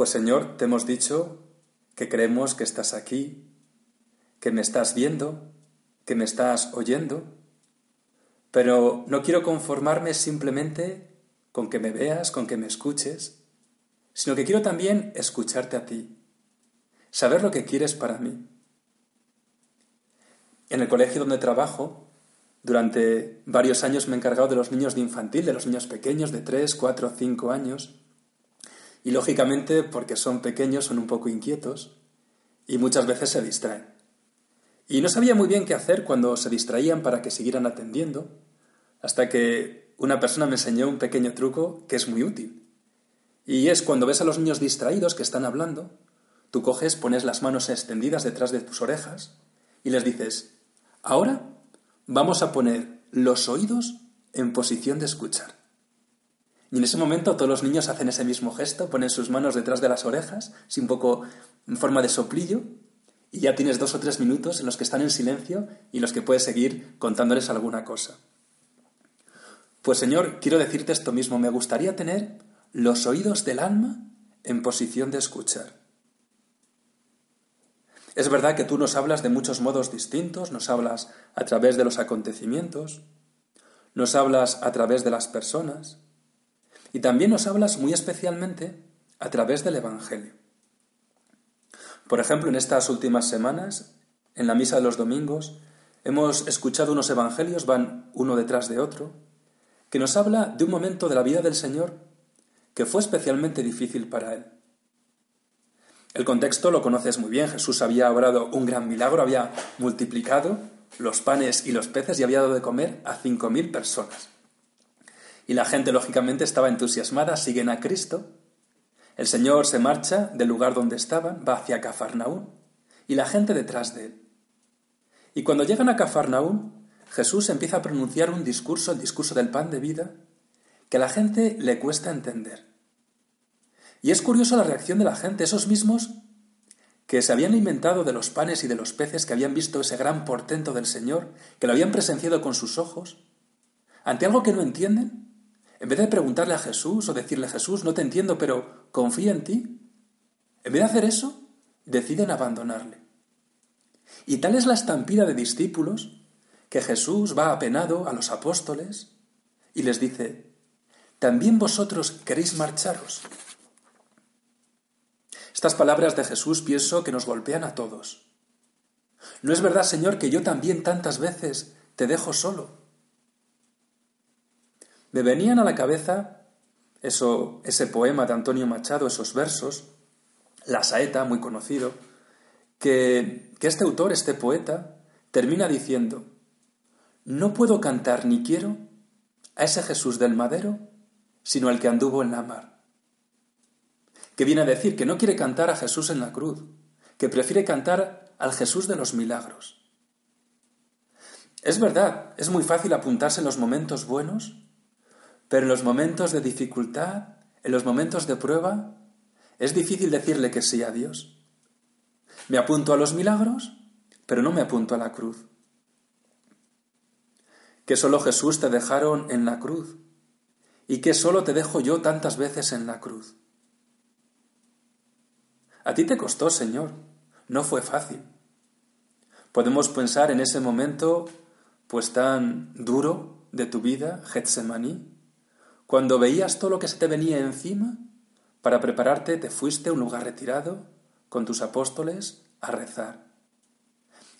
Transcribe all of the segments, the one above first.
Pues Señor, te hemos dicho que creemos que estás aquí, que me estás viendo, que me estás oyendo, pero no quiero conformarme simplemente con que me veas, con que me escuches, sino que quiero también escucharte a ti, saber lo que quieres para mí. En el colegio donde trabajo, durante varios años me he encargado de los niños de infantil, de los niños pequeños de 3, 4, 5 años, y lógicamente, porque son pequeños, son un poco inquietos y muchas veces se distraen. Y no sabía muy bien qué hacer cuando se distraían para que siguieran atendiendo, hasta que una persona me enseñó un pequeño truco que es muy útil. Y es cuando ves a los niños distraídos que están hablando, tú coges, pones las manos extendidas detrás de tus orejas y les dices, ahora vamos a poner los oídos en posición de escuchar. Y en ese momento todos los niños hacen ese mismo gesto, ponen sus manos detrás de las orejas, un poco en forma de soplillo, y ya tienes dos o tres minutos en los que están en silencio y los que puedes seguir contándoles alguna cosa. Pues Señor, quiero decirte esto mismo, me gustaría tener los oídos del alma en posición de escuchar. Es verdad que tú nos hablas de muchos modos distintos, nos hablas a través de los acontecimientos, nos hablas a través de las personas, y también nos hablas muy especialmente a través del Evangelio. Por ejemplo, en estas últimas semanas, en la misa de los domingos, hemos escuchado unos evangelios, van uno detrás de otro, que nos habla de un momento de la vida del Señor que fue especialmente difícil para él. El contexto lo conoces muy bien. Jesús había obrado un gran milagro, había multiplicado los panes y los peces y había dado de comer a cinco mil personas. Y la gente, lógicamente, estaba entusiasmada, siguen a Cristo. El Señor se marcha del lugar donde estaban, va hacia Cafarnaún, y la gente detrás de él. Y cuando llegan a Cafarnaún, Jesús empieza a pronunciar un discurso, el discurso del pan de vida, que a la gente le cuesta entender. Y es curioso la reacción de la gente, esos mismos que se habían inventado de los panes y de los peces, que habían visto ese gran portento del Señor, que lo habían presenciado con sus ojos, ante algo que no entienden, en vez de preguntarle a Jesús o decirle Jesús, no te entiendo, pero confía en ti, en vez de hacer eso, deciden abandonarle. Y tal es la estampida de discípulos que Jesús va apenado a los apóstoles y les dice, ¿también vosotros queréis marcharos? Estas palabras de Jesús pienso que nos golpean a todos. ¿No es verdad, Señor, que yo también tantas veces te dejo solo? Me venían a la cabeza eso, ese poema de Antonio Machado, esos versos, La Saeta, muy conocido, que, que este autor, este poeta, termina diciendo, no puedo cantar ni quiero a ese Jesús del madero, sino al que anduvo en la mar. Que viene a decir que no quiere cantar a Jesús en la cruz, que prefiere cantar al Jesús de los milagros. Es verdad, es muy fácil apuntarse en los momentos buenos pero en los momentos de dificultad, en los momentos de prueba, es difícil decirle que sí a Dios. Me apunto a los milagros, pero no me apunto a la cruz. Que solo Jesús te dejaron en la cruz y que solo te dejo yo tantas veces en la cruz. A ti te costó, Señor, no fue fácil. Podemos pensar en ese momento pues tan duro de tu vida, Getsemaní, cuando veías todo lo que se te venía encima, para prepararte te fuiste a un lugar retirado con tus apóstoles a rezar.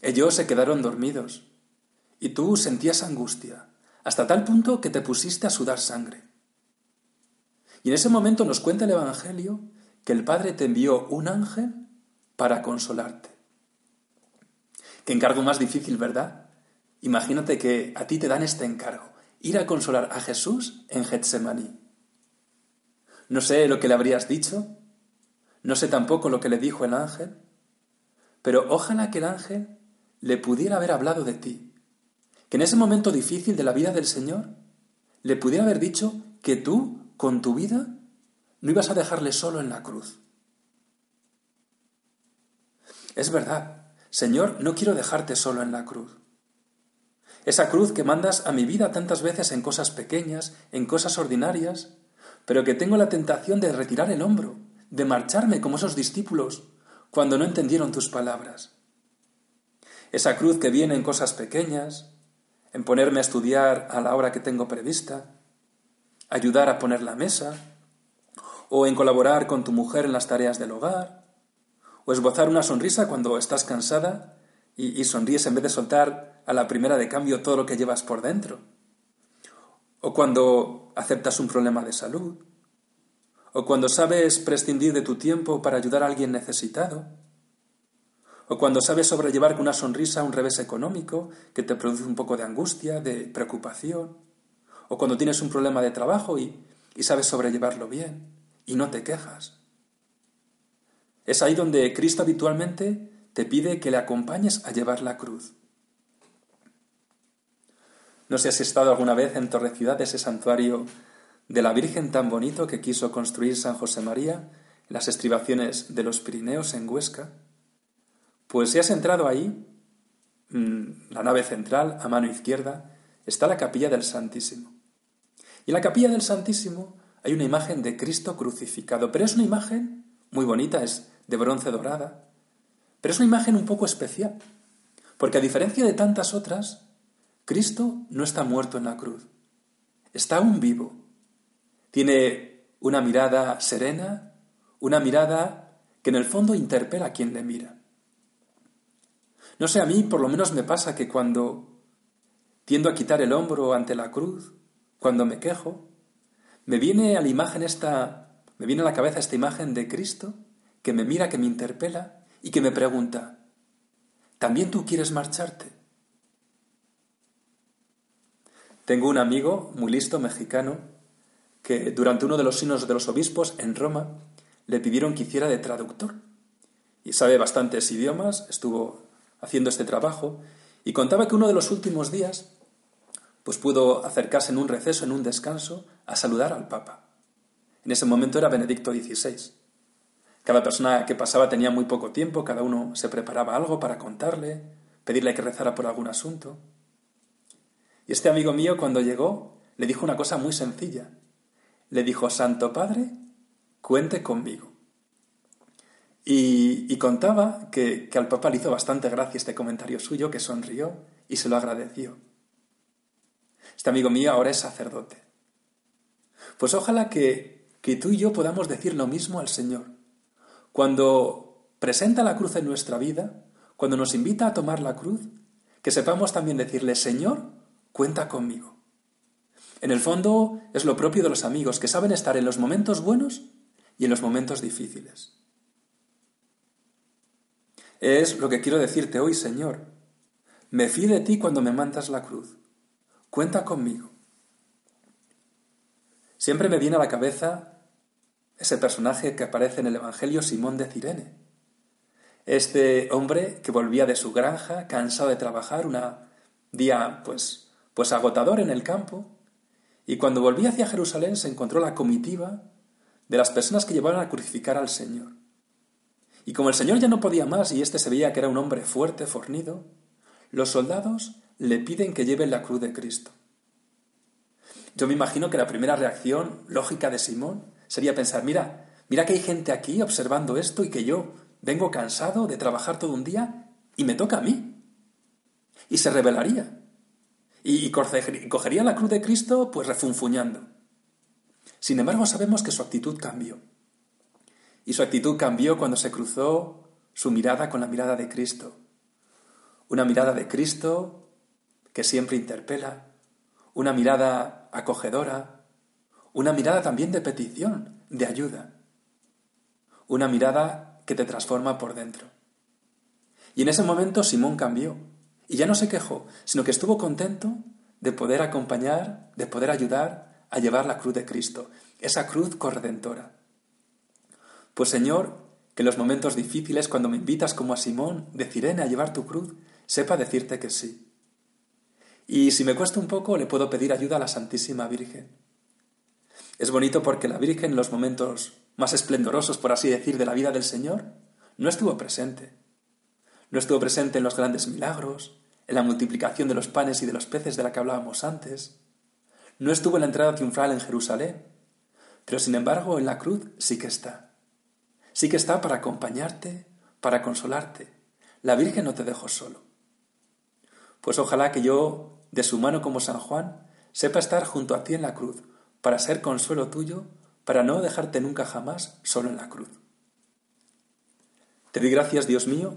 Ellos se quedaron dormidos y tú sentías angustia, hasta tal punto que te pusiste a sudar sangre. Y en ese momento nos cuenta el Evangelio que el Padre te envió un ángel para consolarte. Qué encargo más difícil, ¿verdad? Imagínate que a ti te dan este encargo, ir a consolar a Jesús en Getsemaní. No sé lo que le habrías dicho, no sé tampoco lo que le dijo el ángel, pero ojalá que el ángel le pudiera haber hablado de ti, que en ese momento difícil de la vida del Señor le pudiera haber dicho que tú, con tu vida, no ibas a dejarle solo en la cruz. Es verdad, Señor, no quiero dejarte solo en la cruz. Esa cruz que mandas a mi vida tantas veces en cosas pequeñas, en cosas ordinarias, pero que tengo la tentación de retirar el hombro, de marcharme como esos discípulos cuando no entendieron tus palabras. Esa cruz que viene en cosas pequeñas, en ponerme a estudiar a la hora que tengo prevista, ayudar a poner la mesa, o en colaborar con tu mujer en las tareas del hogar, o esbozar una sonrisa cuando estás cansada y, y sonríes en vez de soltar a la primera de cambio todo lo que llevas por dentro, o cuando aceptas un problema de salud, o cuando sabes prescindir de tu tiempo para ayudar a alguien necesitado, o cuando sabes sobrellevar con una sonrisa un revés económico que te produce un poco de angustia, de preocupación, o cuando tienes un problema de trabajo y, y sabes sobrellevarlo bien y no te quejas. Es ahí donde Cristo habitualmente te pide que le acompañes a llevar la cruz. No sé si has estado alguna vez en Torrecidad, ese santuario de la Virgen tan bonito que quiso construir San José María en las estribaciones de los Pirineos en Huesca. Pues si has entrado ahí, mm, la nave central, a mano izquierda, está la capilla del Santísimo. Y en la capilla del Santísimo hay una imagen de Cristo crucificado, pero es una imagen muy bonita, es de bronce dorada, pero es una imagen un poco especial, porque a diferencia de tantas otras, Cristo no está muerto en la cruz, está aún vivo. Tiene una mirada serena, una mirada que en el fondo interpela a quien le mira. No sé, a mí por lo menos me pasa que cuando tiendo a quitar el hombro ante la cruz, cuando me quejo, me viene a la imagen esta, me viene a la cabeza esta imagen de Cristo que me mira, que me interpela y que me pregunta, ¿también tú quieres marcharte? Tengo un amigo muy listo, mexicano, que durante uno de los signos de los obispos en Roma le pidieron que hiciera de traductor. Y sabe bastantes idiomas, estuvo haciendo este trabajo, y contaba que uno de los últimos días pues pudo acercarse en un receso, en un descanso, a saludar al Papa. En ese momento era Benedicto XVI. Cada persona que pasaba tenía muy poco tiempo, cada uno se preparaba algo para contarle, pedirle que rezara por algún asunto. Y este amigo mío cuando llegó le dijo una cosa muy sencilla. Le dijo, Santo Padre, cuente conmigo. Y, contaba que, que al Papa le hizo bastante gracia este comentario suyo, que sonrió y se lo agradeció. Este amigo mío ahora es sacerdote. Pues ojalá que, que tú y yo podamos decir lo mismo al Señor. Cuando presenta la cruz en nuestra vida, cuando nos invita a tomar la cruz, que sepamos también decirle, Señor, cuenta conmigo. En el fondo es lo propio de los amigos, que saben estar en los momentos buenos y en los momentos difíciles. Es lo que quiero decirte hoy, Señor. Me fío de ti cuando me mandas la cruz. Cuenta conmigo. Siempre me viene a la cabeza ese personaje que aparece en el Evangelio Simón de Cirene. Este hombre que volvía de su granja, cansado de trabajar, un día pues pues agotador en el campo, y cuando volvía hacia Jerusalén se encontró la comitiva de las personas que llevaban a crucificar al Señor. Y como el Señor ya no podía más y éste se veía que era un hombre fuerte, fornido, los soldados le piden que lleve la cruz de Cristo. Yo me imagino que la primera reacción lógica de Simón sería pensar, mira, mira que hay gente aquí observando esto y que yo vengo cansado de trabajar todo un día y me toca a mí. Y se rebelaría y cogería la cruz de Cristo pues refunfuñando. Sin embargo, sabemos que su actitud cambió. y su actitud cambió cuando se cruzó su mirada con la mirada de Cristo. Una mirada de Cristo que siempre interpela, una mirada acogedora, una mirada también de petición, de ayuda, una mirada que te transforma por dentro. Y en ese momento Simón cambió y ya no se quejó, sino que estuvo contento de poder acompañar, de poder ayudar a llevar la cruz de Cristo, esa cruz corredentora. Pues Señor, que en los momentos difíciles, cuando me invitas como a Simón de Cirene a llevar tu cruz, sepa decirte que sí. Y si me cuesta un poco, le puedo pedir ayuda a la Santísima Virgen. Es bonito porque la Virgen en los momentos más esplendorosos, por así decir, de la vida del Señor, no estuvo presente. No estuvo presente en los grandes milagros, en la multiplicación de los panes y de los peces de la que hablábamos antes. No estuvo en la entrada triunfal en Jerusalén, pero sin embargo en la cruz sí que está. Sí que está para acompañarte, para consolarte. La Virgen no te dejó solo. Pues ojalá que yo, de su mano como San Juan, sepa estar junto a ti en la cruz, para ser consuelo tuyo, para no dejarte nunca jamás solo en la cruz. Te doy gracias, Dios mío,